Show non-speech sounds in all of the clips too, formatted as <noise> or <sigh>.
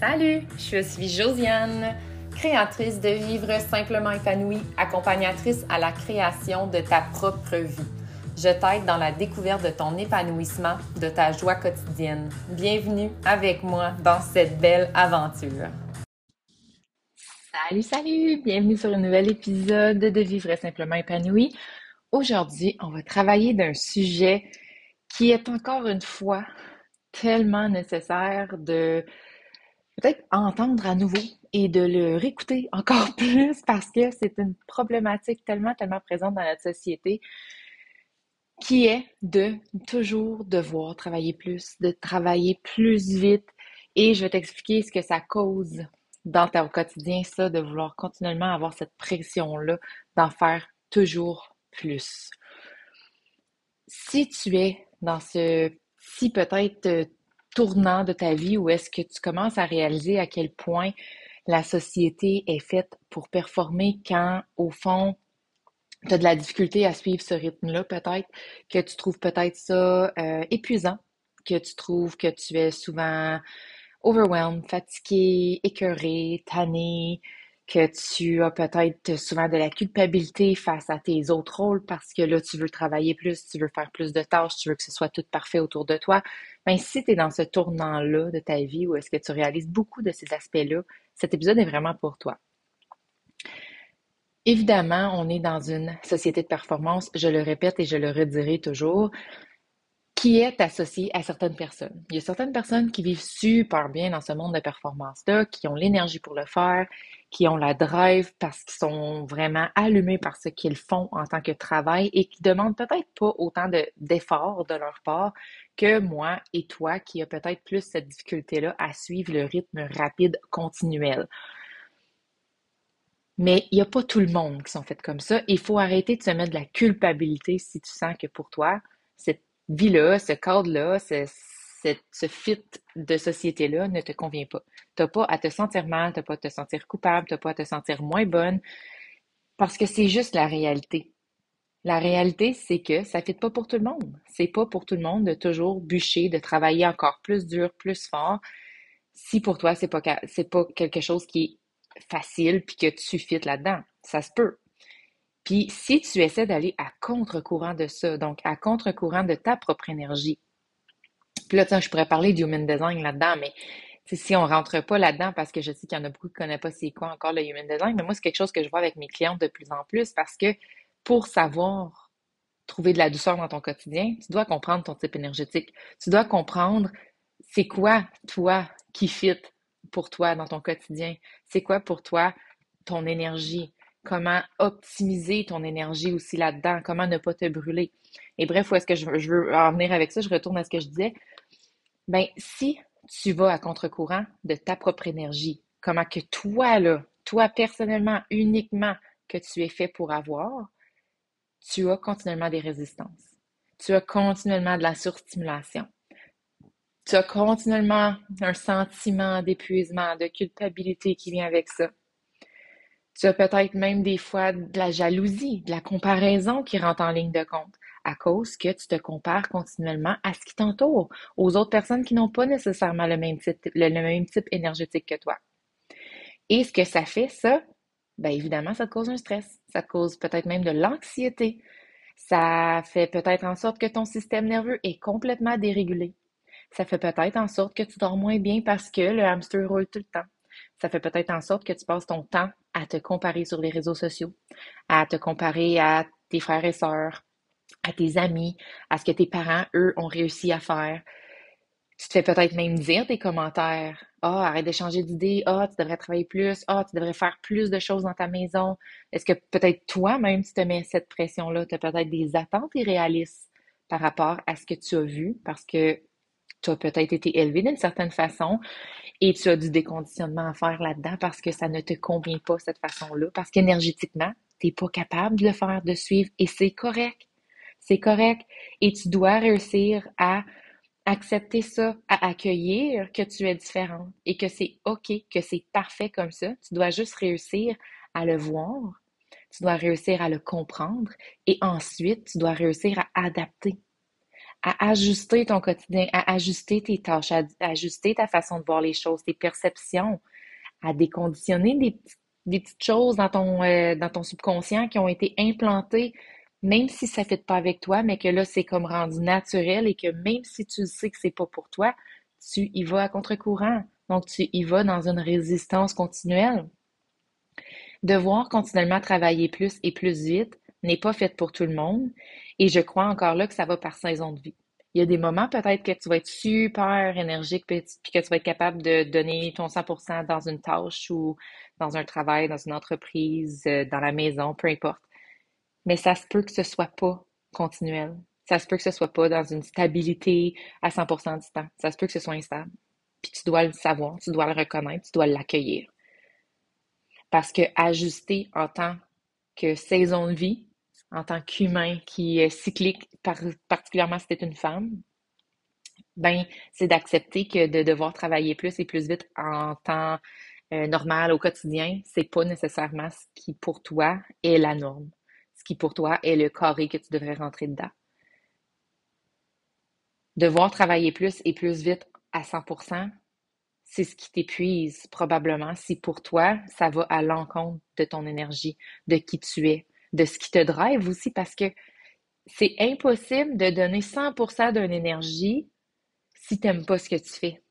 Salut, je suis Josiane, créatrice de Vivre simplement épanouie, accompagnatrice à la création de ta propre vie. Je t'aide dans la découverte de ton épanouissement, de ta joie quotidienne. Bienvenue avec moi dans cette belle aventure. Salut, salut! Bienvenue sur un nouvel épisode de Vivre simplement épanoui. Aujourd'hui, on va travailler d'un sujet qui est encore une fois tellement nécessaire de peut-être entendre à nouveau et de le réécouter encore <laughs> plus parce que c'est une problématique tellement, tellement présente dans notre société qui est de toujours devoir travailler plus, de travailler plus vite. Et je vais t'expliquer ce que ça cause dans ton quotidien, ça, de vouloir continuellement avoir cette pression-là d'en faire toujours plus. Si tu es dans ce si peut-être tournant de ta vie où est-ce que tu commences à réaliser à quel point la société est faite pour performer quand, au fond, tu as de la difficulté à suivre ce rythme-là, peut-être, que tu trouves peut-être ça euh, épuisant, que tu trouves que tu es souvent overwhelmed, fatigué, écœuré, tanné, que tu as peut-être souvent de la culpabilité face à tes autres rôles parce que là, tu veux travailler plus, tu veux faire plus de tâches, tu veux que ce soit tout parfait autour de toi. Ben, si tu es dans ce tournant-là de ta vie où est-ce que tu réalises beaucoup de ces aspects-là, cet épisode est vraiment pour toi. Évidemment, on est dans une société de performance, je le répète et je le redirai toujours qui est associé à certaines personnes. Il y a certaines personnes qui vivent super bien dans ce monde de performance-là, qui ont l'énergie pour le faire, qui ont la drive parce qu'ils sont vraiment allumés par ce qu'ils font en tant que travail et qui demandent peut-être pas autant d'efforts de, leur part que moi et toi qui a peut-être plus cette difficulté-là à suivre le rythme rapide continuel. Mais il n'y a pas tout le monde qui sont faits comme ça. Il faut arrêter de se mettre de la culpabilité si tu sens que pour toi, c'est vie-là, ce cadre-là, ce, ce fit de société-là ne te convient pas. Tu n'as pas à te sentir mal, tu n'as pas à te sentir coupable, tu n'as pas à te sentir moins bonne, parce que c'est juste la réalité. La réalité, c'est que ça ne fit pas pour tout le monde. C'est pas pour tout le monde de toujours bûcher, de travailler encore plus dur, plus fort. Si pour toi, c'est pas, pas quelque chose qui est facile puis que tu fites là-dedans, ça se peut. Puis si tu essaies d'aller à contre-courant de ça, donc à contre-courant de ta propre énergie, puis là, je pourrais parler du human design là-dedans, mais si on rentre pas là-dedans, parce que je sais qu'il y en a beaucoup qui ne connaissent pas c'est quoi encore le human design, mais moi, c'est quelque chose que je vois avec mes clientes de plus en plus parce que pour savoir trouver de la douceur dans ton quotidien, tu dois comprendre ton type énergétique. Tu dois comprendre c'est quoi, toi, qui fit pour toi dans ton quotidien. C'est quoi pour toi ton énergie? Comment optimiser ton énergie aussi là-dedans, comment ne pas te brûler? Et bref, où est-ce que je veux, en venir avec ça? Je retourne à ce que je disais. Ben, si tu vas à contre-courant de ta propre énergie, comment que toi, là, toi personnellement, uniquement, que tu es fait pour avoir, tu as continuellement des résistances. Tu as continuellement de la surstimulation. Tu as continuellement un sentiment d'épuisement, de culpabilité qui vient avec ça. Tu as peut-être même des fois de la jalousie, de la comparaison qui rentre en ligne de compte à cause que tu te compares continuellement à ce qui t'entoure, aux autres personnes qui n'ont pas nécessairement le même type, le, même type énergétique que toi. Et ce que ça fait, ça, bien évidemment, ça te cause un stress. Ça te cause peut-être même de l'anxiété. Ça fait peut-être en sorte que ton système nerveux est complètement dérégulé. Ça fait peut-être en sorte que tu dors moins bien parce que le hamster roule tout le temps. Ça fait peut-être en sorte que tu passes ton temps à te comparer sur les réseaux sociaux, à te comparer à tes frères et sœurs, à tes amis, à ce que tes parents, eux, ont réussi à faire. Tu te fais peut-être même dire des commentaires. Ah, arrête de changer d'idée. Ah, tu devrais travailler plus. Ah, tu devrais faire plus de choses dans ta maison. Est-ce que peut-être toi-même, tu te mets cette pression-là? Tu as peut-être des attentes irréalistes par rapport à ce que tu as vu parce que tu as peut-être été élevé d'une certaine façon et tu as du déconditionnement à faire là-dedans parce que ça ne te convient pas cette façon-là, parce qu'énergétiquement, tu n'es pas capable de le faire, de suivre, et c'est correct. C'est correct. Et tu dois réussir à accepter ça, à accueillir que tu es différent et que c'est OK, que c'est parfait comme ça. Tu dois juste réussir à le voir, tu dois réussir à le comprendre et ensuite, tu dois réussir à adapter à ajuster ton quotidien, à ajuster tes tâches, à, ajuster ta façon de voir les choses, tes perceptions, à déconditionner des, des petites choses dans ton, euh, dans ton subconscient qui ont été implantées, même si ça ne fait pas avec toi, mais que là, c'est comme rendu naturel et que même si tu sais que c'est pas pour toi, tu y vas à contre-courant. Donc, tu y vas dans une résistance continuelle. Devoir continuellement travailler plus et plus vite n'est pas fait pour tout le monde. Et je crois encore là que ça va par saison de vie. Il y a des moments peut-être que tu vas être super énergique puis que tu vas être capable de donner ton 100% dans une tâche ou dans un travail, dans une entreprise, euh, dans la maison, peu importe. Mais ça se peut que ce soit pas continuel. Ça se peut que ce soit pas dans une stabilité à 100% du temps. Ça se peut que ce soit instable. Puis tu dois le savoir, tu dois le reconnaître, tu dois l'accueillir. Parce que ajuster en tant que saison de vie, en tant qu'humain qui est cyclique, particulièrement si tu es une femme, ben, c'est d'accepter que de devoir travailler plus et plus vite en temps euh, normal au quotidien, c'est pas nécessairement ce qui pour toi est la norme, qui pour toi est le carré que tu devrais rentrer dedans. Devoir travailler plus et plus vite à 100%, c'est ce qui t'épuise probablement si pour toi, ça va à l'encontre de ton énergie, de qui tu es, de ce qui te drive aussi parce que c'est impossible de donner 100% d'une énergie si tu n'aimes pas ce que tu fais.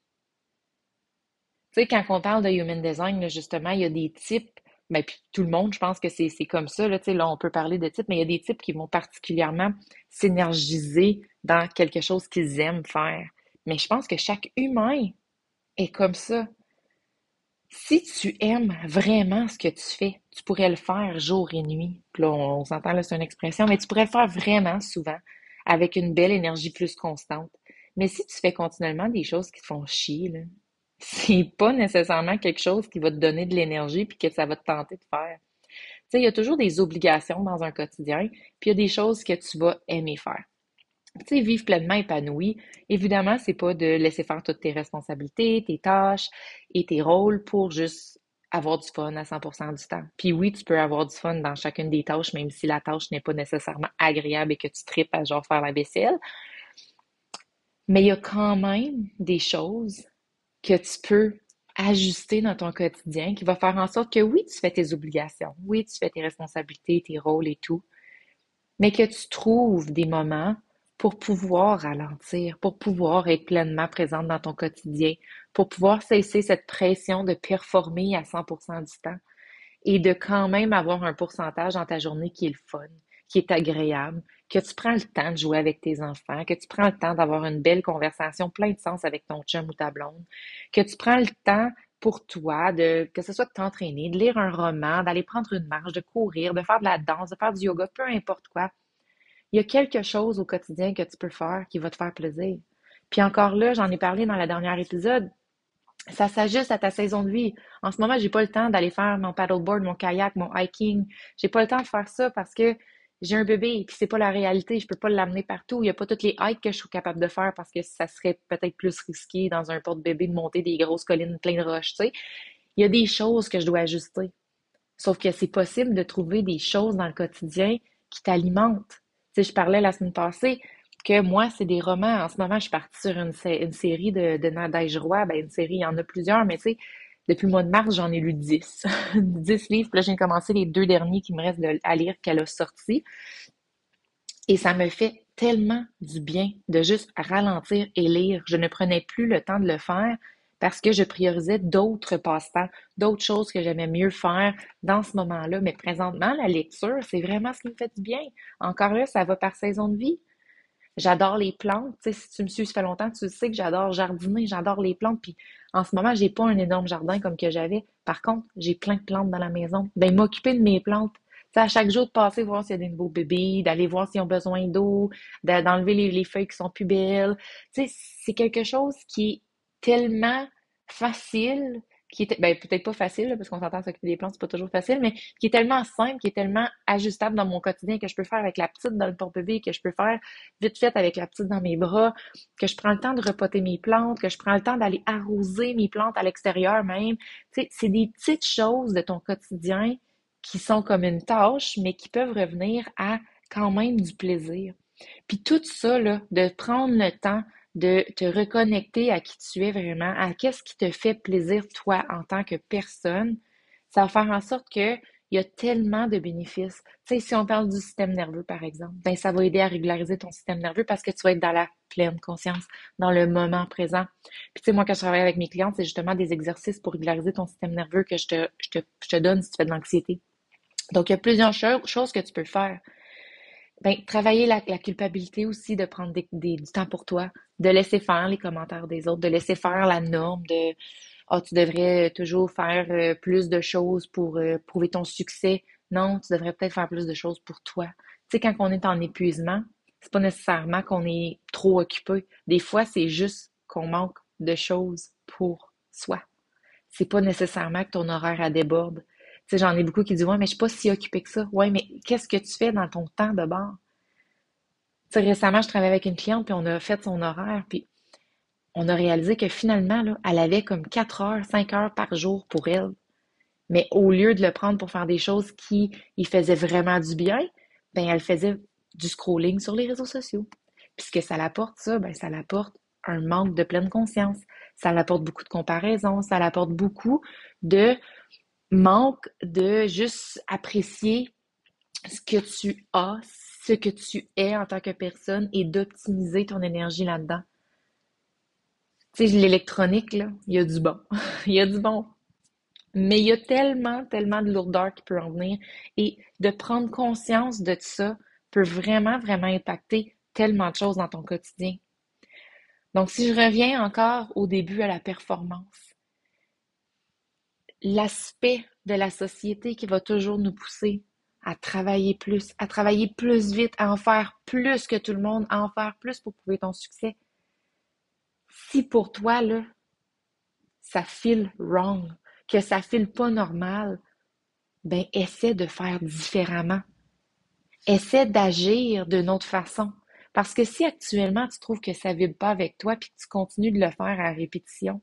Tu sais, quand on parle de human design, justement, il y a des types, ben, puis tout le monde, je pense que c'est comme ça, on peut parler de types, mais il y a des types qui vont particulièrement s'énergiser dans quelque chose qu'ils aiment faire. Mais je pense que chaque humain est comme ça. Si tu aimes vraiment ce que tu fais, tu pourrais le faire jour et nuit. Puis là, on, s'entend, là, c'est une expression, mais tu pourrais le faire vraiment souvent avec une belle énergie plus constante. Mais si tu fais continuellement des choses qui te font chier, c'est pas nécessairement quelque chose qui va te donner de l'énergie puis que ça va te tenter de faire. Tu sais, il y a toujours des obligations dans un quotidien, puis il y a des choses que tu vas aimer faire tu sais, vivre pleinement épanoui, évidemment, c'est pas de laisser faire toutes tes responsabilités, tes tâches et tes rôles pour juste avoir du fun à 100% du temps. Puis oui, tu peux avoir du fun dans chacune des tâches, même si la tâche n'est pas nécessairement agréable et que tu tripes à genre faire la vaisselle. Mais il y a quand même des choses que tu peux ajuster dans ton quotidien qui va faire en sorte que oui, tu fais tes obligations, oui, tu fais tes responsabilités, tes rôles et tout, mais que tu trouves des moments pour pouvoir ralentir, pour pouvoir être pleinement présente dans ton quotidien, pour pouvoir cesser cette pression de performer à 100% du temps et de quand même avoir un pourcentage dans ta journée qui est le fun, qui est agréable, que tu prends le temps de jouer avec tes enfants, que tu prends le temps d'avoir une belle conversation plein de sens avec ton chum ou ta blonde, que tu prends le temps pour toi, de, que ce soit de t'entraîner, de lire un roman, d'aller prendre une marche, de courir, de faire de la danse, de faire du yoga, peu importe quoi il y a quelque chose au quotidien que tu peux faire qui va te faire plaisir. Puis encore là, j'en ai parlé dans le dernier épisode, ça s'ajuste à ta saison de vie. En ce moment, j'ai pas le temps d'aller faire mon paddleboard, mon kayak, mon hiking. J'ai pas le temps de faire ça parce que j'ai un bébé et puis c'est pas la réalité. Je peux pas l'amener partout. Il y a pas toutes les hikes que je suis capable de faire parce que ça serait peut-être plus risqué dans un porte-bébé de monter des grosses collines pleines de roches, tu sais. Il y a des choses que je dois ajuster. Sauf que c'est possible de trouver des choses dans le quotidien qui t'alimentent sais, je parlais la semaine passée que moi, c'est des romans. En ce moment, je suis partie sur une, série de, de Nadège Roy. Ben, une série, il y en a plusieurs, mais tu sais, depuis le mois de mars, j'en ai lu 10. 10 <laughs> livres. Puis là, j'ai commencé les deux derniers qui me restent à lire qu'elle a sortis. Et ça me fait tellement du bien de juste ralentir et lire. Je ne prenais plus le temps de le faire parce que je priorisais d'autres passe-temps, d'autres choses que j'aimais mieux faire dans ce moment-là. Mais présentement, la lecture, c'est vraiment ce qui me fait du bien. Encore là, ça va par saison de vie. J'adore les plantes. Tu sais, si tu me suis, ça fait longtemps, tu sais que j'adore jardiner, j'adore les plantes. Puis en ce moment, j'ai pas un énorme jardin comme que j'avais. Par contre, j'ai plein de plantes dans la maison. Ben, m'occuper de mes plantes. Tu sais, à chaque jour de passer, voir s'il y a des nouveaux bébés, d'aller voir s'ils ont besoin d'eau, d'enlever les, les, feuilles qui sont plus belles. C'est quelque chose qui est tellement facile, qui est, ben, peut-être pas facile, parce qu'on s'entend s'occuper des plantes, c'est pas toujours facile, mais qui est tellement simple, qui est tellement ajustable dans mon quotidien, que je peux faire avec la petite dans le porte-bébé, que je peux faire vite fait avec la petite dans mes bras, que je prends le temps de repoter mes plantes, que je prends le temps d'aller arroser mes plantes à l'extérieur même. Tu sais, c'est des petites choses de ton quotidien qui sont comme une tâche, mais qui peuvent revenir à quand même du plaisir. Puis tout ça, là, de prendre le temps de te reconnecter à qui tu es vraiment, à qu'est-ce qui te fait plaisir toi en tant que personne, ça va faire en sorte que il y a tellement de bénéfices. Tu sais, si on parle du système nerveux, par exemple, ben ça va aider à régulariser ton système nerveux parce que tu vas être dans la pleine conscience, dans le moment présent. Puis tu sais, moi, quand je travaille avec mes clientes, c'est justement des exercices pour régulariser ton système nerveux que je te donne si tu fais de l'anxiété. Donc, il y a plusieurs choses que tu peux faire. Ben, travailler la, culpabilité aussi, de prendre du temps pour toi, de laisser faire les commentaires des autres, de laisser faire la norme, de ah, tu devrais toujours faire euh, plus de choses pour euh, prouver ton succès. Non, tu devrais peut-être faire plus de choses pour toi. Tu sais, quand on est en épuisement, c'est pas nécessairement qu'on est trop occupé. Des fois, c'est juste qu'on manque de choses pour soi. C'est pas nécessairement que ton horaire a déborde. Sais, j'en ai beaucoup qui disent Ouais, mais je suis pas si occupée que ça. Ouais, mais qu'est-ce que tu fais dans ton temps de bord? Tu sais, récemment, je travaillais avec une cliente, puis on a fait son horaire, puis on a réalisé que finalement, elle avait comme 4 heures, 5 heures par jour pour elle. Mais au lieu de le prendre pour faire des choses qui y faisaient vraiment du bien, ben elle faisait du scrolling sur les réseaux sociaux. Puisque ça l'apporte ça, ben ça l'apporte un manque de pleine conscience. Ça l'apporte beaucoup de comparaison, ça l'apporte beaucoup de manque de juste apprécier ce que tu as, ce que tu es en tant que personne et d'optimiser ton énergie là-dedans. Tu sais, l'électronique, là, il y a du bon. <laughs> il y a du bon. Mais il y a tellement, tellement de lourdeur qui peut en venir. Et de prendre conscience de ça peut vraiment, vraiment impacter tellement de choses dans ton quotidien. Donc, si je reviens encore au début à la performance, l'aspect de la société qui va toujours nous pousser à travailler plus, à travailler plus vite, à en faire plus que tout le monde, à en faire plus pour prouver ton succès. Si pour toi, là, ça file wrong, que ça file pas normal, ben essaie de faire différemment. Essaie d'agir d'une autre façon. Parce que si actuellement tu trouves que ça ne vibre pas avec toi puis que tu continues de le faire à répétition,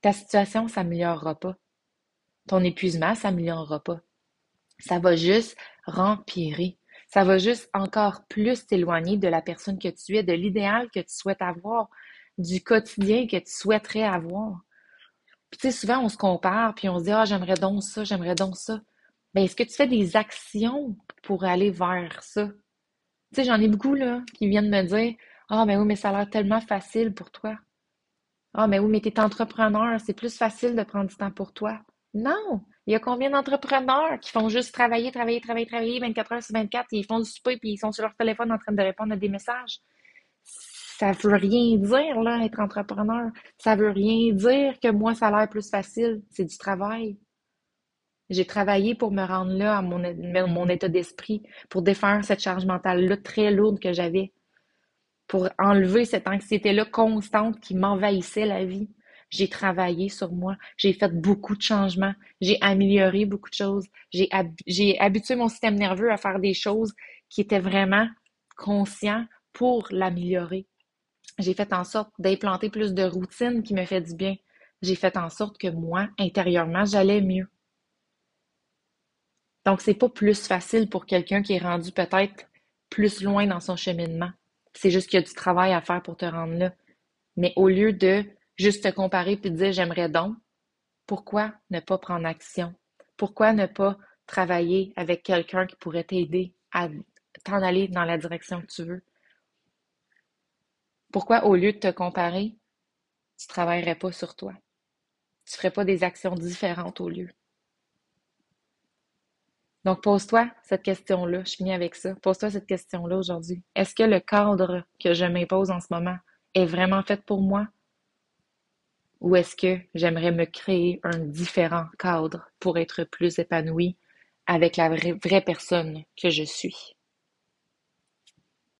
ta situation s'améliorera pas. Ton épuisement s'améliorera pas. Ça va juste rempirer. Ça va juste encore plus t'éloigner de la personne que tu es, de l'idéal que tu souhaites avoir, du quotidien que tu souhaiterais avoir. Puis tu sais, souvent on se compare, puis on se dit Ah, j'aimerais donc ça, j'aimerais donc ça. Mais est-ce que tu fais des actions pour aller vers ça? Tu sais, j'en ai beaucoup là qui viennent me dire Ah, mais oui, mais ça a l'air tellement facile pour toi. Ah, mais oui, mais tu es entrepreneur, c'est plus facile de prendre du temps pour toi. Non! Il y a combien d'entrepreneurs qui font juste travailler, travailler, travailler, travailler 24 heures sur 24 et ils font du souper puis ils sont sur leur téléphone en train de répondre à des messages? ça veut rien dire, là, être entrepreneur. Ça veut rien dire que moi, ça a l'air plus facile. C'est du travail. J'ai travaillé pour me rendre là à mon, mon état d'esprit, pour défaire cette charge mentale-là très lourde que j'avais, pour enlever cette anxiété-là constante qui m'envahissait la vie. J'ai travaillé sur moi, j'ai fait beaucoup de changements, j'ai amélioré beaucoup de choses, j'ai habitué mon système nerveux à faire des choses qui étaient vraiment conscients pour l'améliorer. J'ai fait en sorte d'implanter plus de routines qui me fait du bien. J'ai fait en sorte que moi, intérieurement, j'allais mieux. Donc, c'est pas plus facile pour quelqu'un qui est rendu peut-être plus loin dans son cheminement. C'est juste qu'il y a du travail à faire pour te rendre là. Mais au lieu de juste te comparer puis te dire j'aimerais donc, pourquoi ne pas prendre action? Pourquoi ne pas travailler avec quelqu'un qui pourrait t'aider à t'en aller dans la direction que tu veux? Pourquoi, au lieu de te comparer, tu ne travaillerais pas sur toi? Tu ne ferais pas des actions différentes au lieu? Donc, pose-toi cette question-là. Je finis avec ça. Pose-toi cette question-là aujourd'hui. Est-ce que le cadre que je m'impose en ce moment est vraiment fait pour moi? Ou est-ce que j'aimerais me créer un différent cadre pour être plus épanoui avec la vraie, personne que je suis?